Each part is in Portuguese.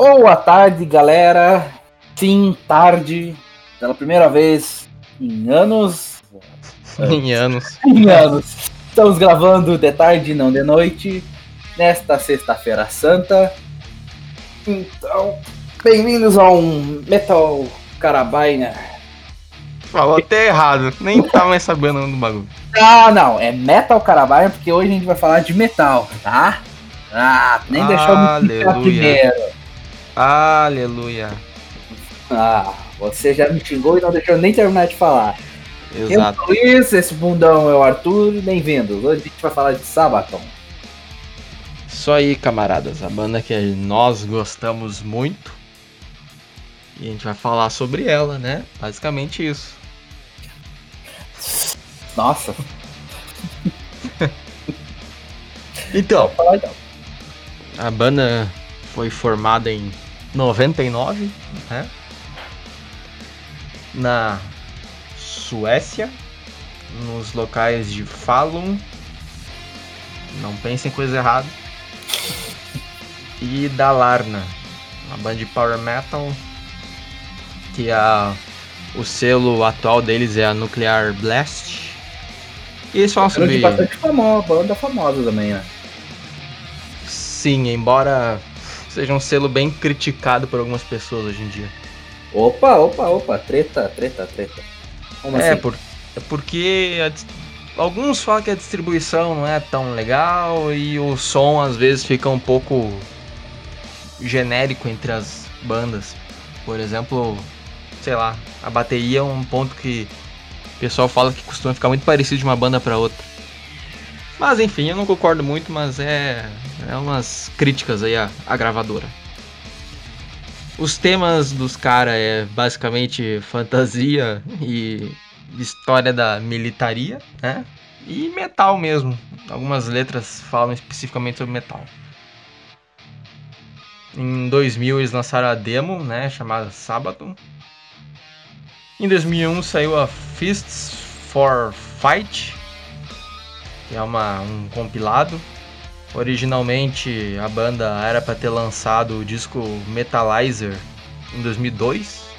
Boa tarde, galera. Sim, tarde. Pela primeira vez em anos. em anos. em anos. Estamos gravando de tarde, não de noite, nesta sexta-feira santa. Então, bem-vindos a um Metal Carabiner. Falou até errado, nem tava mais sabendo do bagulho. Ah, não, é Metal Carabiner porque hoje a gente vai falar de metal, tá? Ah, nem deixou me primeiro. Aleluia. Ah, você já me xingou e não deixou nem terminar de falar. Exato. Eu sou Luiz, esse bundão é o Arthur, bem-vindos. Hoje a gente vai falar de Sabaton. Isso aí, camaradas, a banda que nós gostamos muito. E a gente vai falar sobre ela, né? Basicamente isso. Nossa. então, a banda foi formada em 99, né? Na Suécia, nos locais de Falun. Não pensem em coisa errada. E Dalarna, uma banda de power metal que a o selo atual deles é a Nuclear Blast. E eles falam sobre. bastante famosa, banda famosa também, né? Sim, embora seja um selo bem criticado por algumas pessoas hoje em dia. Opa, opa, opa, treta, treta, treta. Como é, assim? por, é porque a, alguns falam que a distribuição não é tão legal e o som às vezes fica um pouco genérico entre as bandas. Por exemplo, sei lá, a bateria é um ponto que o pessoal fala que costuma ficar muito parecido de uma banda para outra. Mas enfim, eu não concordo muito, mas é, é umas críticas aí à, à gravadora. Os temas dos caras é basicamente fantasia e história da militaria, né? E metal mesmo. Algumas letras falam especificamente sobre metal. Em 2000 eles lançaram a demo, né, chamada Sabaton. Em 2001 saiu a Fists for Fight, que é uma, um compilado Originalmente a banda era para ter lançado o disco Metalizer em 2002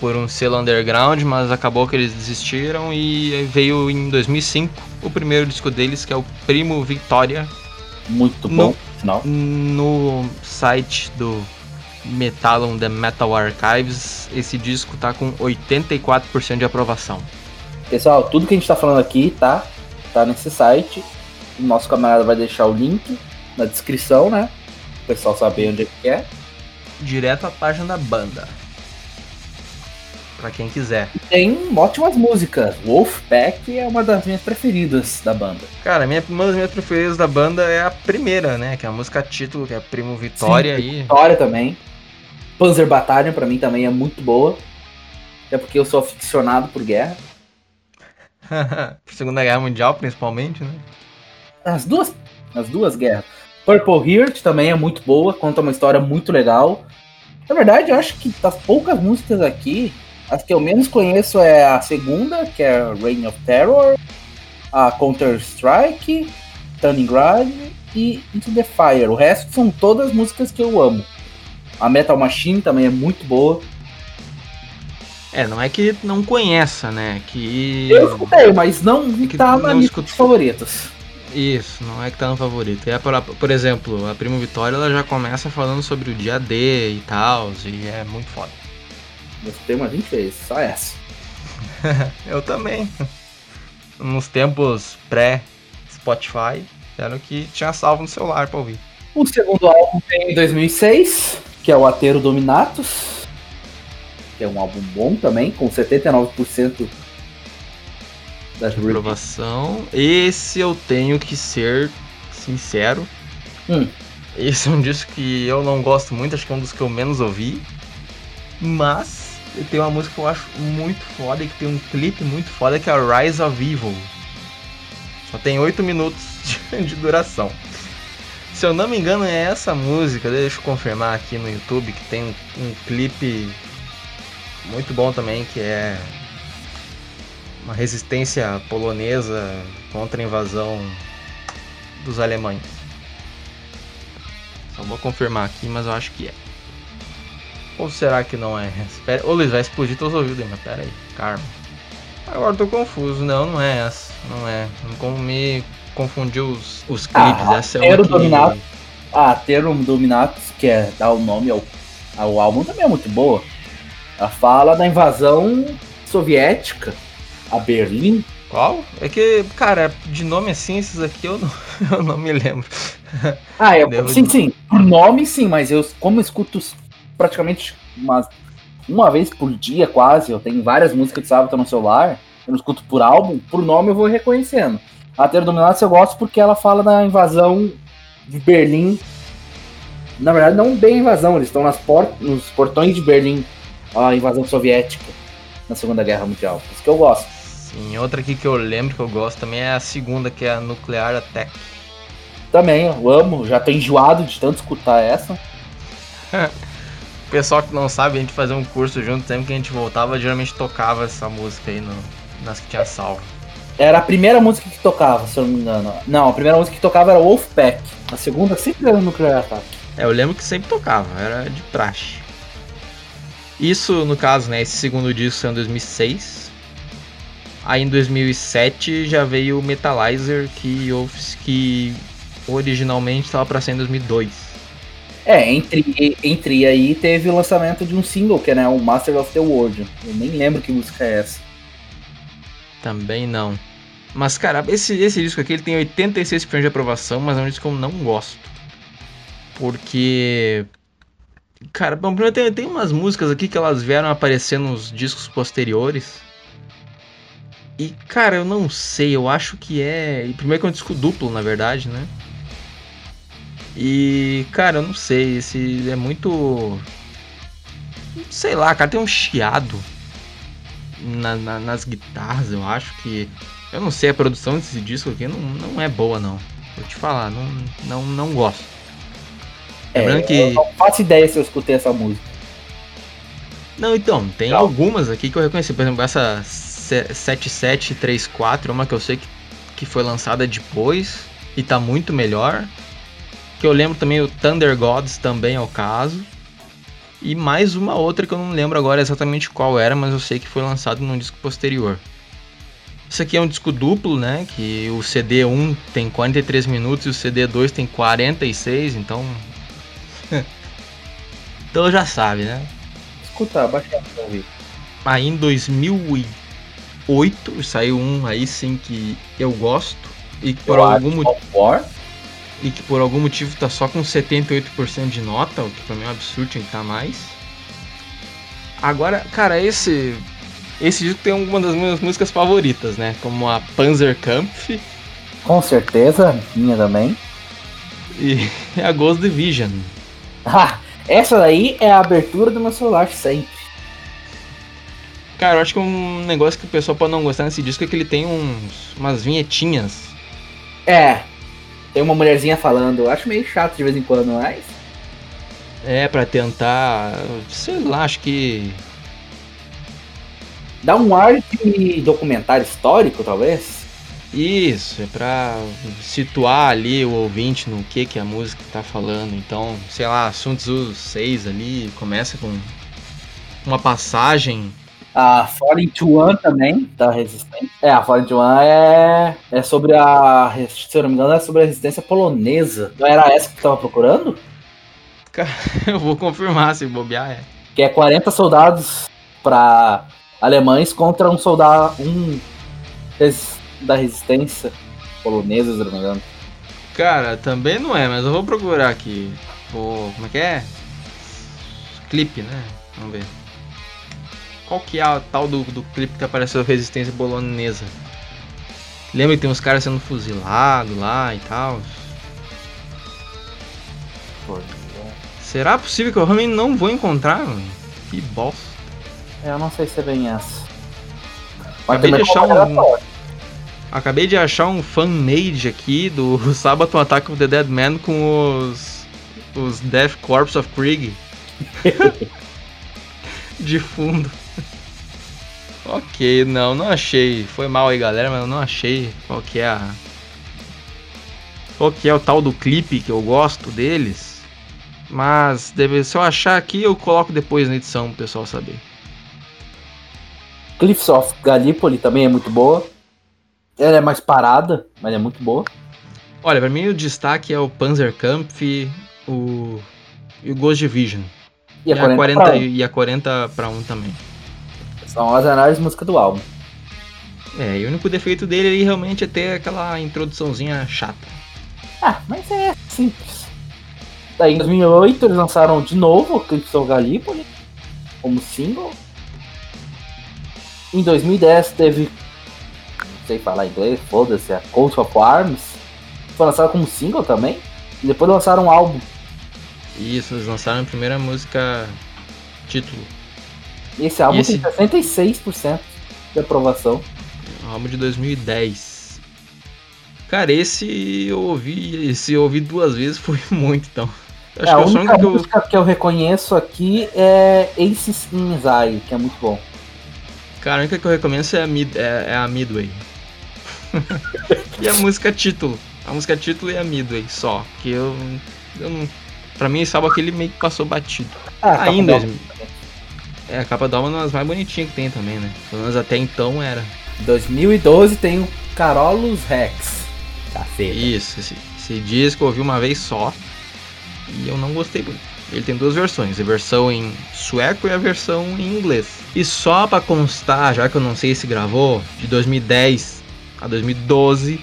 por um selo underground, mas acabou que eles desistiram e veio em 2005 o primeiro disco deles, que é o Primo Victoria. Muito bom, no, no site do Metalon The Metal Archives, esse disco tá com 84% de aprovação. Pessoal, tudo que a gente tá falando aqui tá, tá nesse site o nosso camarada vai deixar o link na descrição, né? O pessoal saber onde é que é. Direto à página da banda. Pra quem quiser. Tem ótimas músicas. Wolfpack é uma das minhas preferidas da banda. Cara, minha, uma das minhas preferidas da banda é a primeira, né? Que é a música título, que é Primo Vitória. Sim, e... Vitória também. Panzer Battalion pra mim também é muito boa. Até porque eu sou aficionado por guerra. Segunda Guerra Mundial, principalmente, né? As duas, as duas guerras. Purple Heart também é muito boa, conta uma história muito legal. Na verdade, eu acho que das poucas músicas aqui, as que eu menos conheço é a segunda, que é Reign of Terror, a Counter Strike, Stalingrad e Into the Fire. O resto são todas músicas que eu amo. A Metal Machine também é muito boa. É, não é que não conheça, né? Que. Eu escutei, mas não é tá na lista de favoritos. Isso, não é que tá no favorito. É por, por exemplo, a Primo Vitória ela já começa falando sobre o dia D e tal, e é muito foda. Gostei umas 20 vezes, só essa. Eu também. Nos tempos pré-Spotify, era o que tinha salvo no celular pra ouvir. O segundo álbum tem em 2006, que é o Ateiro Dominatus, que é um álbum bom também, com 79% das aprovação. Esse eu tenho que ser sincero. Hum. Esse é um disco que eu não gosto muito, acho que é um dos que eu menos ouvi. Mas tem uma música que eu acho muito foda e que tem um clipe muito foda que é a Rise of Evil. Só tem 8 minutos de duração. Se eu não me engano é essa música, deixa eu confirmar aqui no YouTube que tem um, um clipe muito bom também que é uma resistência polonesa contra a invasão dos alemães. Só vou confirmar aqui, mas eu acho que é. Ou será que não é? Espera... Ô Luiz, vai explodir teus ouvidos aí, mas pera aí, karma. Agora tô confuso, não, não é essa. Não é. Não me confundiu os, os clipes. Ah, essa é que... Dominatus, ah, ter um Dominatus, que é dar o nome ao, ao álbum, também é muito boa. Ela fala da invasão soviética a Berlim. Qual? É que, cara, de nome assim, esses aqui eu não, eu não me lembro. Ah, eu, sim, de... sim. Por nome, sim, mas eu, como escuto praticamente uma, uma vez por dia, quase, eu tenho várias músicas de sábado no celular, eu não escuto por álbum, por nome eu vou reconhecendo. A Terra Dominada eu gosto porque ela fala da invasão de Berlim. Na verdade, não bem invasão, eles estão nas port nos portões de Berlim, a invasão soviética na Segunda Guerra Mundial. Isso que eu gosto. Sim, outra aqui que eu lembro que eu gosto também é a segunda, que é a Nuclear Attack. Também, eu amo, já tô enjoado de tanto escutar essa. Pessoal que não sabe, a gente fazia um curso junto, sempre que a gente voltava, geralmente tocava essa música aí no, nas que tinha salvo. Era a primeira música que tocava, se eu não me engano. Não, a primeira música que tocava era Wolfpack. A segunda sempre era Nuclear Attack. É, eu lembro que sempre tocava, era de praxe. Isso, no caso, né, esse segundo disco saiu em 2006. Aí em 2007 já veio o Metalizer, que, que originalmente estava para ser em 2002. É, entre, entre aí teve o lançamento de um single, que é né, o Master of the World. Eu nem lembro que música é essa. Também não. Mas, cara, esse, esse disco aqui ele tem 86% de aprovação, mas é um disco que eu não gosto. Porque. Cara, bom, primeiro tem, tem umas músicas aqui que elas vieram aparecer nos discos posteriores. E, cara, eu não sei, eu acho que é. Primeiro que é um disco duplo, na verdade, né? E, cara, eu não sei, esse é muito. Sei lá, cara, tem um chiado na, na, nas guitarras, eu acho que. Eu não sei, a produção desse disco aqui não, não é boa, não. Vou te falar, não, não, não gosto. É, Lembrando que. Eu não faço ideia se eu escutei essa música. Não, então, tem não. algumas aqui que eu reconheci. Por exemplo, essa 7734 é uma que eu sei que, que foi lançada depois e tá muito melhor. Que eu lembro também o Thunder Gods também é o caso. E mais uma outra que eu não lembro agora exatamente qual era, mas eu sei que foi lançado num disco posterior. Isso aqui é um disco duplo, né? Que o CD1 tem 43 minutos e o CD2 tem 46, então. então já sabe, né? Escuta, baixa ouvir. Aí em 2008 saiu um aí sim que eu gosto e por eu algum motivo e que por algum motivo tá só com 78% de nota, o que pra mim é um absurdo, tinha que tá mais. Agora, cara, esse esse disco tem uma das minhas músicas favoritas, né? Como a Panzerkampf. Com certeza, minha também. E a Ghost Division. Ah, essa daí é a abertura do meu celular sempre. Cara, eu acho que um negócio que o pessoal pode não gostar nesse disco é que ele tem uns, umas vinhetinhas. É, tem uma mulherzinha falando. Eu acho meio chato de vez em quando, mas. É, para tentar. Sei lá, acho que. Dá um ar de documentário histórico, talvez? Isso, é pra situar ali o ouvinte no que, que a música tá falando. Então, sei lá, Sun Tzu 6 ali começa com uma passagem a Fallen to One também, da Resistência. É, a Fallen to One é, é sobre a. Se eu não me engano, é sobre a resistência polonesa. Não era essa que tu tava procurando? Cara, eu vou confirmar se bobear, é. Que é 40 soldados para alemães contra um soldado. um da resistência polonesa, se eu não me engano. Cara, também não é, mas eu vou procurar aqui. O, como é que é? Clipe, né? Vamos ver. Qual que é a tal do, do clipe que apareceu resistência bolonesa? Lembra que tem uns caras sendo fuzilados lá e tal? Será possível que eu realmente não vou encontrar? Mano? Que bosta. Eu não sei se é bem essa. Acabei de achar um. Acabei de achar um fan-made aqui do Sabaton Attack of the Dead Man com os. Os Death Corps of Krieg. de fundo. Ok, não, não achei. Foi mal aí, galera, mas eu não achei qual que é a. Qual que é o tal do clipe que eu gosto deles. Mas deve, se eu achar aqui, eu coloco depois na edição pro pessoal saber. Cliffs of Gallipoli também é muito boa. Ela é mais parada, mas é muito boa. Olha, pra mim o destaque é o Panzerkampf, o e o Ghost Division. E a 40, 40 pra 1. e a 40 para 1 também. São as análises música do álbum. É, e o único defeito dele ali realmente é ter aquela introduçãozinha chata. Ah, mas é simples. Daí em 2008 eles lançaram de novo o Crypto Gallipoli como single. Em 2010 teve. Não sei falar inglês, foda-se, a Coat of Arms. Foi lançado como single também. E depois lançaram um álbum isso, eles lançaram a primeira música título. E esse álbum e esse... tem 66% de aprovação. É um álbum de 2010. Cara, esse eu ouvi, esse eu ouvi duas vezes foi muito, então. Acho é, a única que música eu... que eu reconheço aqui é Aces in Zai, que é muito bom. Cara, a única que eu recomendo é a, Mid, é, é a Midway. e a música título. A música título e a Midway só. Que eu, eu não Pra mim, esse álbum aqui ele meio que passou batido. Ah, Ainda. É, a capa do álbum é uma das mais bonitinhas que tem também, né? Pelo menos até então era. 2012 tem o Carolus Rex. Caceta. Isso, esse, esse disco eu ouvi uma vez só. E eu não gostei muito. Ele tem duas versões, a versão em sueco e a versão em inglês. E só para constar, já que eu não sei se gravou, de 2010 a 2012,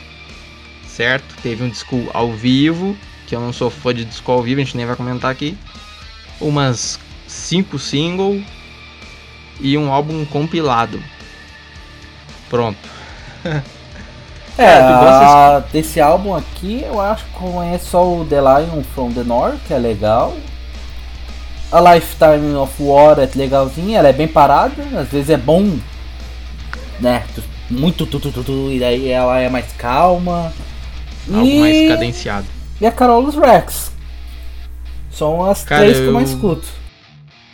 certo? Teve um disco ao vivo que eu não sou fã de disco ao vivo, a gente nem vai comentar aqui. Umas cinco singles e um álbum compilado. Pronto. É, a, desse álbum aqui eu acho que conheço só o The Lion from the North, que é legal. A Lifetime of War é legalzinha, ela é bem parada, às vezes é bom, né? Muito tu, tu, tu, tu e daí ela é mais calma. Algo e... mais cadenciado e a Carolus Rex. São as Cara, três que eu mais escuto.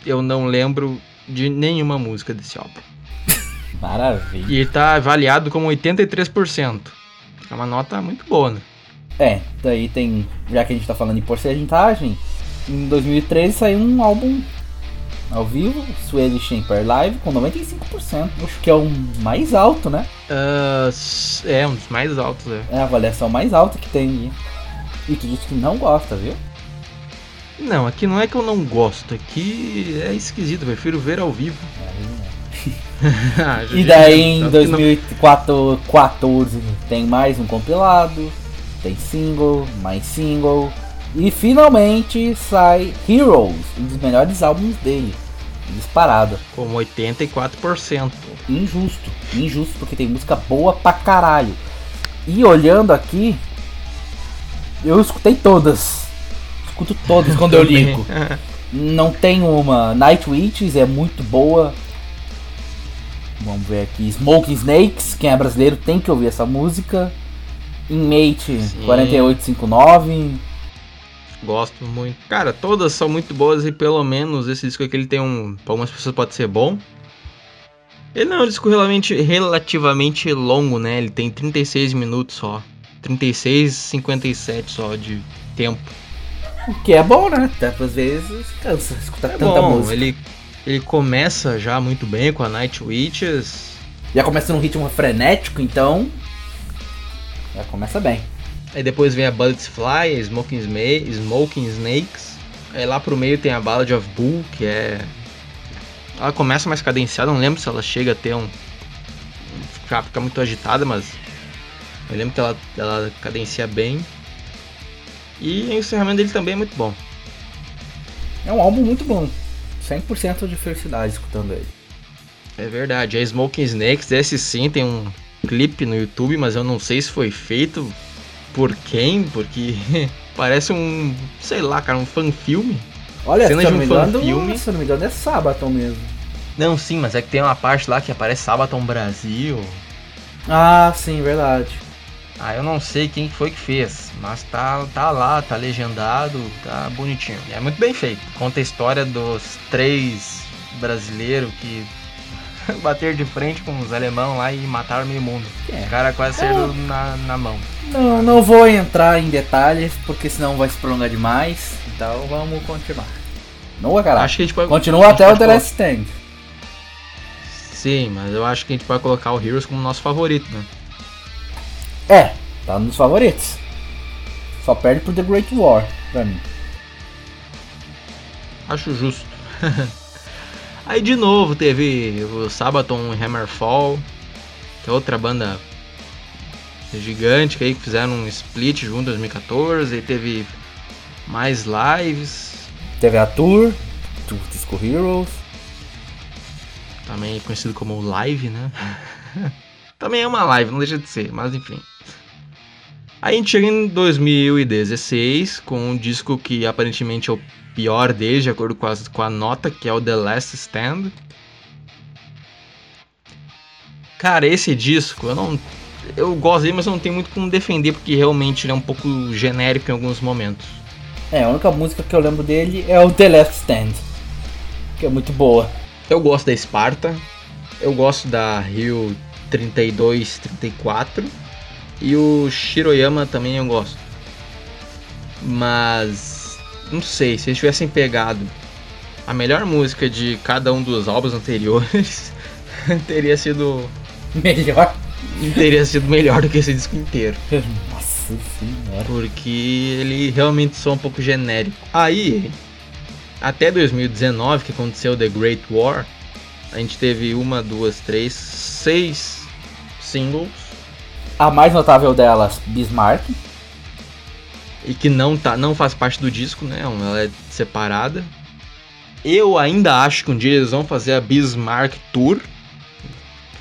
Eu não lembro de nenhuma música desse álbum. Maravilha. E tá avaliado como 83%. É uma nota muito boa, né? É, daí tem. Já que a gente tá falando em porcentagem, em 2013 saiu um álbum ao vivo, Swedish Empire Live, com 95%. Acho que é o mais alto, né? Uh, é, um dos mais altos, é. É a avaliação mais alta que tem. E tu disse que não gosta, viu? Não, aqui não é que eu não gosto, aqui é esquisito, prefiro ver ao vivo. Ah, e daí em 2014 tem mais um compilado, tem single, mais single. E finalmente sai Heroes, um dos melhores álbuns dele. Disparado. Com 84%. Injusto, injusto, porque tem música boa pra caralho. E olhando aqui, eu escutei todas. Escuto todas quando eu ligo. Não tem uma. Night Witches é muito boa. Vamos ver aqui. Smoking Snakes, quem é brasileiro tem que ouvir essa música. Inmate Sim. 4859. Gosto muito. Cara, todas são muito boas e pelo menos esse disco aqui ele tem um. Para algumas pessoas pode ser bom. Ele não é um disco relativamente, relativamente longo, né? Ele tem 36 minutos só. 36, 57 só de tempo. O que é bom, né? Até às vezes cansa escutar é tanta bom. música. Ele, ele começa já muito bem com a Night Witches. Já começa num ritmo frenético, então. Já começa bem. Aí depois vem a Bullets Fly, Smoking, Smoking Snakes. Aí lá pro meio tem a Ballad of Bull, que é. Ela começa mais cadenciada, não lembro se ela chega a ter um. Ficar, ficar muito agitada, mas eu lembro que ela, ela cadencia bem. E o encerramento dele também é muito bom. É um álbum muito bom. 100% de felicidade escutando ele. É verdade. A Smoking Snakes, esse sim, tem um clipe no YouTube, mas eu não sei se foi feito por quem, porque parece um, sei lá, cara, um fan-filme. Olha, Cena se, de um engano, filme. se não me engano é Sabaton mesmo. Não, sim, mas é que tem uma parte lá que aparece Sabaton Brasil. Ah, sim, verdade. Ah, eu não sei quem foi que fez, mas tá, tá lá, tá legendado, tá bonitinho. É muito bem feito. Conta a história dos três brasileiros que bater de frente com os alemão lá e mataram meio mundo. É. Os caras quase saíram na, na mão. Não, não vou entrar em detalhes, porque senão vai se prolongar demais. Então vamos continuar. Continua, cara. Acho que a gente pode. Continua até o The Last Stand. Sim, mas eu acho que a gente pode colocar o Heroes como nosso favorito, né? É, tá nos favoritos. Só perde pro The Great War, pra mim. Acho justo. Aí de novo teve o Sabaton e Hammerfall, que é outra banda gigante que aí que fizeram um split junto em 2014, aí teve mais lives, Teve a Tour, do Disco Heroes. também conhecido como live, né? também é uma live, não deixa de ser, mas enfim. Aí a gente chega em 2016 com um disco que aparentemente é o pior deles, de acordo com, as- com a nota, que é o The Last Stand. Cara, esse disco, eu não. Eu gosto dele, mas eu não tenho muito como defender, porque realmente ele é um pouco genérico em alguns momentos. É, a única música que eu lembro dele é o The Last Stand. Que é muito boa. Eu gosto da Sparta, eu gosto da Rio 32, 34 e o Shiroyama também eu gosto. Mas não sei, se eles tivessem pegado a melhor música de cada um dos álbuns anteriores, teria sido Melhor. teria sido melhor do que esse disco inteiro. Nossa senhora. Porque ele realmente soa um pouco genérico. Aí, até 2019, que aconteceu The Great War, a gente teve uma, duas, três, seis singles. A mais notável delas, Bismarck. E que não, tá, não faz parte do disco, né? Ela é separada. Eu ainda acho que um dia eles vão fazer a Bismarck Tour.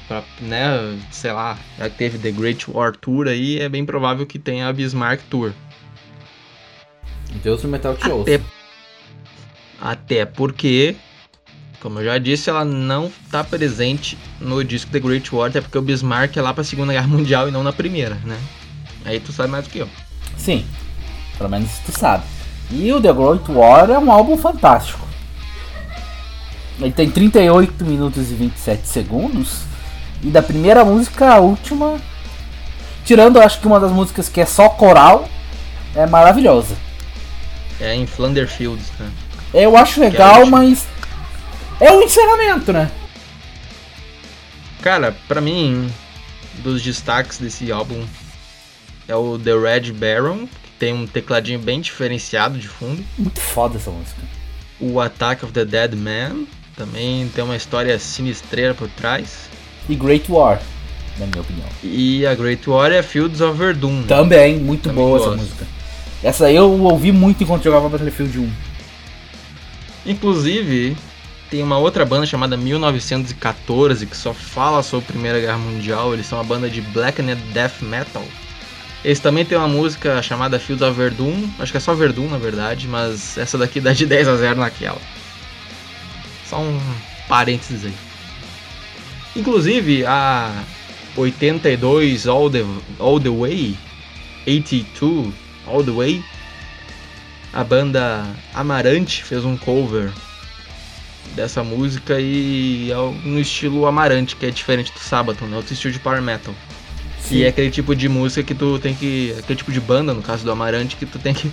Pra, né, sei lá, já que teve The Great War Tour aí, é bem provável que tenha a Bismarck Tour. Deus do Metal te ouça. Até, até porque, como eu já disse, ela não tá presente no disco The Great War, até porque o Bismarck é lá pra Segunda Guerra Mundial e não na Primeira, né? Aí tu sabe mais do que eu. Sim, pelo menos tu sabe. E o The Great War é um álbum fantástico. Ele tem 38 minutos e 27 segundos. E da primeira música à última, tirando acho que uma das músicas que é só coral, é maravilhosa. É em Flander Fields, né? Eu acho é a legal, mas é o encerramento, né? Cara, pra mim, dos destaques desse álbum é o The Red Baron, que tem um tecladinho bem diferenciado de fundo. Muito foda essa música. O Attack of the Dead Man, também tem uma história sinistreira por trás. E Great War, na minha opinião. E a Great War é Fields of Verdun. Também, muito Também boa essa gosto. música. Essa aí eu ouvi muito enquanto jogava Battlefield 1. Inclusive, tem uma outra banda chamada 1914 que só fala sobre a Primeira Guerra Mundial. Eles são uma banda de blackened death metal. Eles também têm uma música chamada Fields of Verdun. Acho que é só Verdun, na verdade, mas essa daqui dá de 10 a 0 naquela. Só um parênteses aí. Inclusive, a 82 All the, All the Way, 82 All the Way, a banda Amarante fez um cover dessa música e é no estilo Amarante, que é diferente do Sabaton, né? Outro estilo de power metal. E é aquele tipo de música que tu tem que. aquele tipo de banda, no caso do Amarante, que tu tem que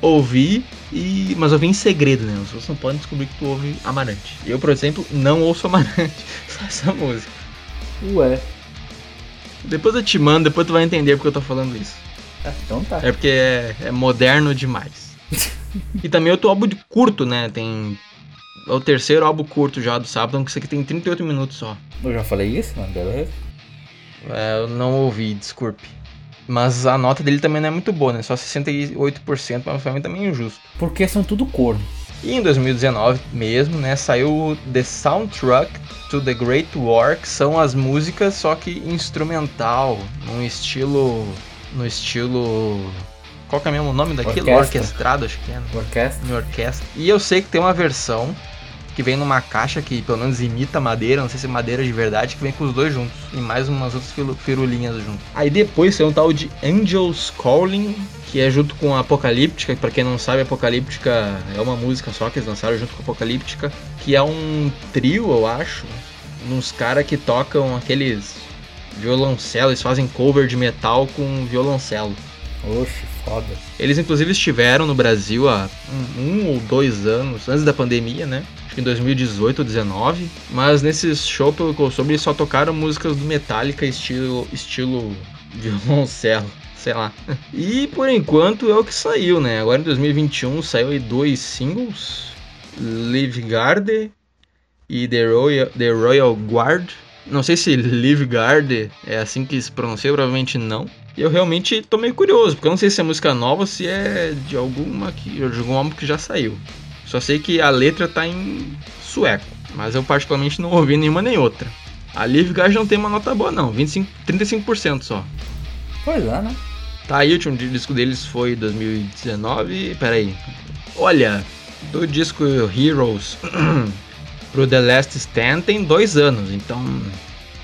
ouvir e. Mas ouvir em segredo, né? As pessoas não podem descobrir que tu ouve Amarante. Eu, por exemplo, não ouço Amarante, só essa música. Ué. Depois eu te mando, depois tu vai entender porque eu tô falando isso. Ah, então tá. É porque é, é moderno demais. e também outro álbum de curto, né? Tem. É o terceiro álbum curto já do Sabaton, que isso aqui tem 38 minutos só. Eu já falei isso, mas beleza. É, eu não ouvi, desculpe. Mas a nota dele também não é muito boa, né? Só 68%, mas pra mim também é injusto. Porque são tudo corno. E em 2019 mesmo, né, saiu The Soundtrack to the Great War, que são as músicas, só que instrumental, num estilo. no estilo. Qual que é mesmo o nome daquilo? Orquestra. Orquestrado, acho que é. né? Orquestra. Em orquestra. E eu sei que tem uma versão que vem numa caixa que pelo menos imita madeira, não sei se é madeira de verdade, que vem com os dois juntos. E mais umas outras firulinhas junto. Aí depois tem um tal de Angels Calling, que é junto com a Apocalíptica, pra quem não sabe, Apocalíptica é uma música só que eles lançaram junto com a Apocalíptica, que é um trio, eu acho, uns caras que tocam aqueles violoncelo, eles fazem cover de metal com violoncelo. Oxe, foda. Eles inclusive estiveram no Brasil há um, um ou dois anos, antes da pandemia, né? Acho que em 2018 ou 2019. Mas nesses shows, pelo que eu soube, só tocaram músicas do Metallica estilo, estilo violoncelo. Sei lá. E por enquanto é o que saiu, né? Agora em 2021 saiu aí dois singles. Live Guard e The Royal, The Royal Guard. Não sei se Live Guard é assim que se pronuncia, provavelmente não. E eu realmente tô meio curioso, porque eu não sei se é música nova ou se é de alguma que, de algum álbum que já saiu. Só sei que a letra tá em sueco, mas eu particularmente não ouvi nenhuma nem outra. A Live Guard não tem uma nota boa não, 25, 35% só. Pois é, né? Tá aí, o último disco deles foi 2019. Pera aí. Olha, do disco Heroes pro The Last Stand tem dois anos, então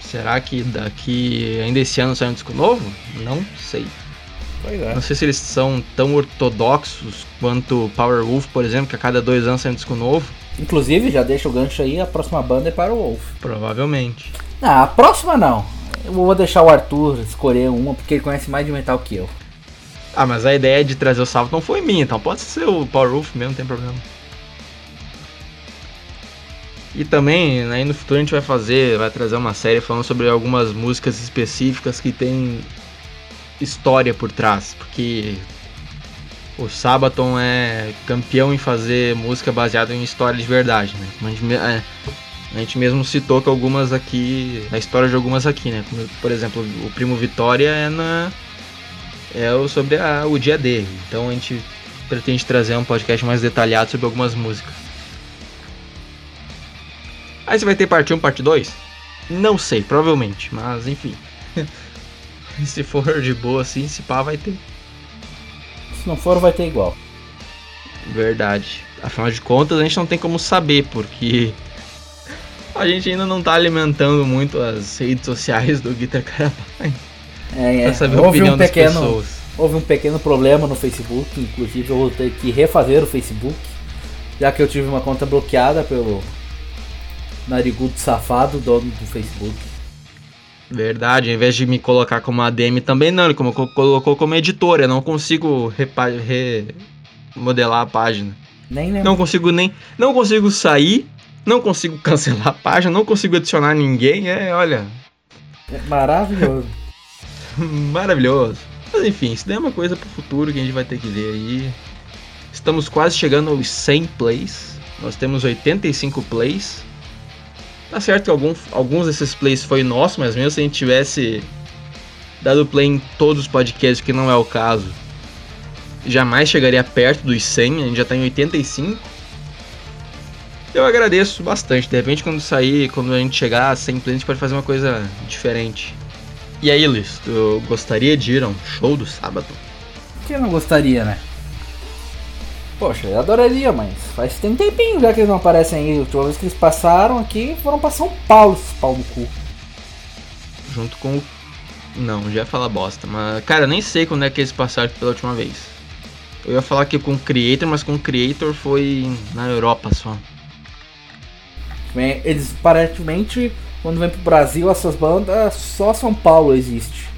será que daqui ainda esse ano sai um disco novo? Não sei. Pois é. Não sei se eles são tão ortodoxos quanto Power Wolf, por exemplo, que a cada dois anos sai um disco novo. Inclusive, já deixa o gancho aí, a próxima banda é para o Wolf. Provavelmente. Não, a próxima não. Eu vou deixar o Arthur escolher uma, porque ele conhece mais de metal que eu. Ah, mas a ideia de trazer o Salvo não foi minha, então pode ser o Power Wolf mesmo, não tem problema. E também, aí no futuro a gente vai fazer, vai trazer uma série falando sobre algumas músicas específicas que tem história por trás, porque o Sabaton é campeão em fazer música baseada em história de verdade, né? A gente, é, a gente mesmo citou que algumas aqui, a história de algumas aqui, né? Como, por exemplo, o Primo Vitória é na é sobre a, o dia dele. Então a gente pretende trazer um podcast mais detalhado sobre algumas músicas. Aí você vai ter parte 1, parte 2? Não sei, provavelmente, mas enfim. se for de boa assim, se pá, vai ter. Se não for, vai ter igual. Verdade. Afinal de contas, a gente não tem como saber, porque a gente ainda não tá alimentando muito as redes sociais do Guitar Caravane. É, é. Pra saber a Houve opinião um das pequeno, pessoas. houve um pequeno problema no Facebook, inclusive eu vou ter que refazer o Facebook, já que eu tive uma conta bloqueada pelo narigudo safado, dono do Facebook. Verdade, ao invés de me colocar como ADM também não, ele colocou como editor, eu não consigo remodelar a página. Nem lembro. Não consigo nem. Não consigo sair, não consigo cancelar a página, não consigo adicionar ninguém. É, olha, É maravilhoso. maravilhoso. Mas enfim, isso daí é uma coisa pro futuro que a gente vai ter que ver aí. Estamos quase chegando aos 100 plays. Nós temos 85 plays. Tá certo que algum, alguns desses plays foi nosso, mas mesmo se a gente tivesse dado play em todos os podcasts, que não é o caso, jamais chegaria perto dos 100, a gente já tá em 85. Eu agradeço bastante. De repente, quando sair, quando a gente chegar a 100 plays, a gente pode fazer uma coisa diferente. E aí, Luiz, tu gostaria de ir a um show do sábado? Quem não gostaria, né? Poxa, eu adoraria, mas faz tem um tempinho já que eles não aparecem aí. A última vez que eles passaram aqui foram pra São Paulo, esses pau no cu. Junto com o. Não, já ia falar bosta, mas. Cara, eu nem sei quando é que eles passaram pela última vez. Eu ia falar que com o Creator, mas com o Creator foi na Europa só. Eles aparentemente, quando vem pro Brasil, essas bandas, só São Paulo existe.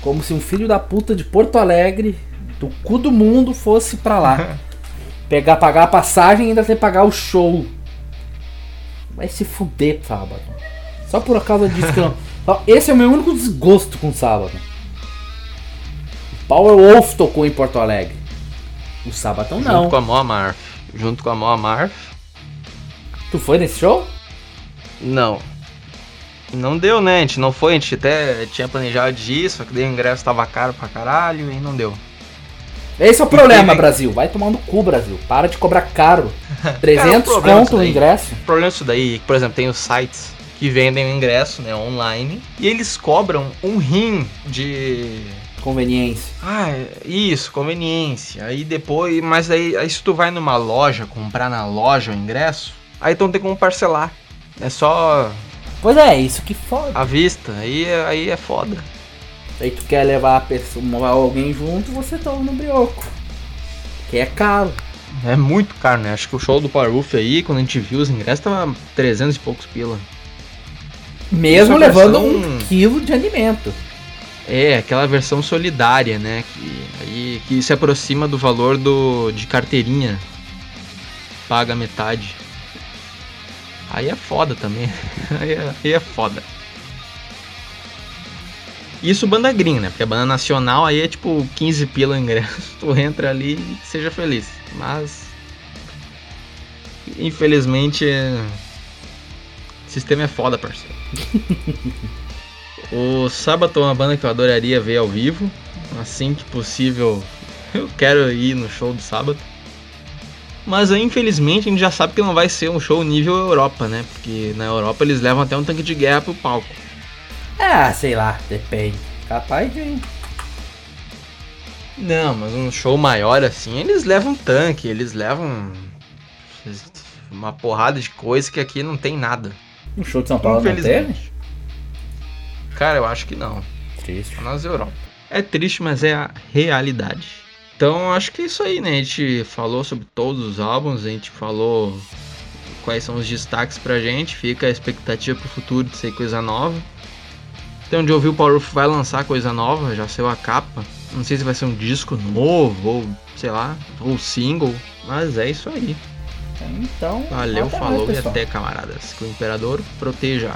Como se um filho da puta de Porto Alegre, do cu do mundo, fosse pra lá. Pegar, pagar a passagem e ainda ter que pagar o show. Vai se fuder, sábado. Só por causa disso que eu Esse é o meu único desgosto com sábado. Power Wolf tocou em Porto Alegre. O Sabatão não. Junto com a Moamarf. Junto com a Moamarf. Tu foi nesse show? Não. Não deu, né? A gente não foi, a gente até tinha planejado disso, só que daí o ingresso tava caro pra caralho e não deu. Esse é o problema, teve- Brasil. Vai tomar no cu, Brasil. Para de cobrar caro. 300 problema conto daí. ingresso. O problema disso daí, é que, por exemplo, tem os sites que vendem o ingresso, né, online, e eles cobram um rim de Conveniência. Ah, isso, conveniência. Aí depois, mas aí, aí se tu vai numa loja, comprar na loja o ingresso, aí tu não tem como parcelar. É só Pois é, isso que foda. à vista, aí, é- aí é foda. Aí tu quer levar a pessoa, alguém junto, você toma no brioco. Que é caro. É muito caro, né? Acho que o show do Powerwolf aí, quando a gente viu os ingressos, tava 300 e poucos pila. Mesmo é levando versão- um quilo de alimento. É, aquela versão solidária, né? Que, aí, que se aproxima do valor do, de carteirinha. Paga metade. Aí é foda também. Aí é, aí é foda. Isso banda gringa, né? Porque a banda nacional aí é tipo 15 pila ingresso. Tu entra ali e seja feliz. Mas. Infelizmente. O sistema é foda, parceiro. o Sabaton é uma banda que eu adoraria ver ao vivo. Assim que possível, eu quero ir no show do sábado. Mas infelizmente, a gente já sabe que não vai ser um show nível Europa, né? Porque na Europa eles levam até um tanque de guerra pro palco. Ah, sei lá, depende. Capaz de. Não, mas um show maior assim, eles levam tanque, eles levam uma porrada de coisa que aqui não tem nada. Um show de São Paulo não teve? Cara, eu acho que não. Triste. Só nas Europa. É triste, mas é a realidade. Então, acho que é isso aí, né? A gente falou sobre todos os álbuns, a gente falou quais são os destaques pra gente, fica a expectativa pro futuro de ser coisa nova. Então, onde eu vi o Powerwolf vai lançar coisa nova, já saiu a capa. Não sei se vai ser um disco novo, ou sei lá, ou single, mas é isso aí. Então, valeu, falou mais, e até camaradas. Que o Imperador proteja.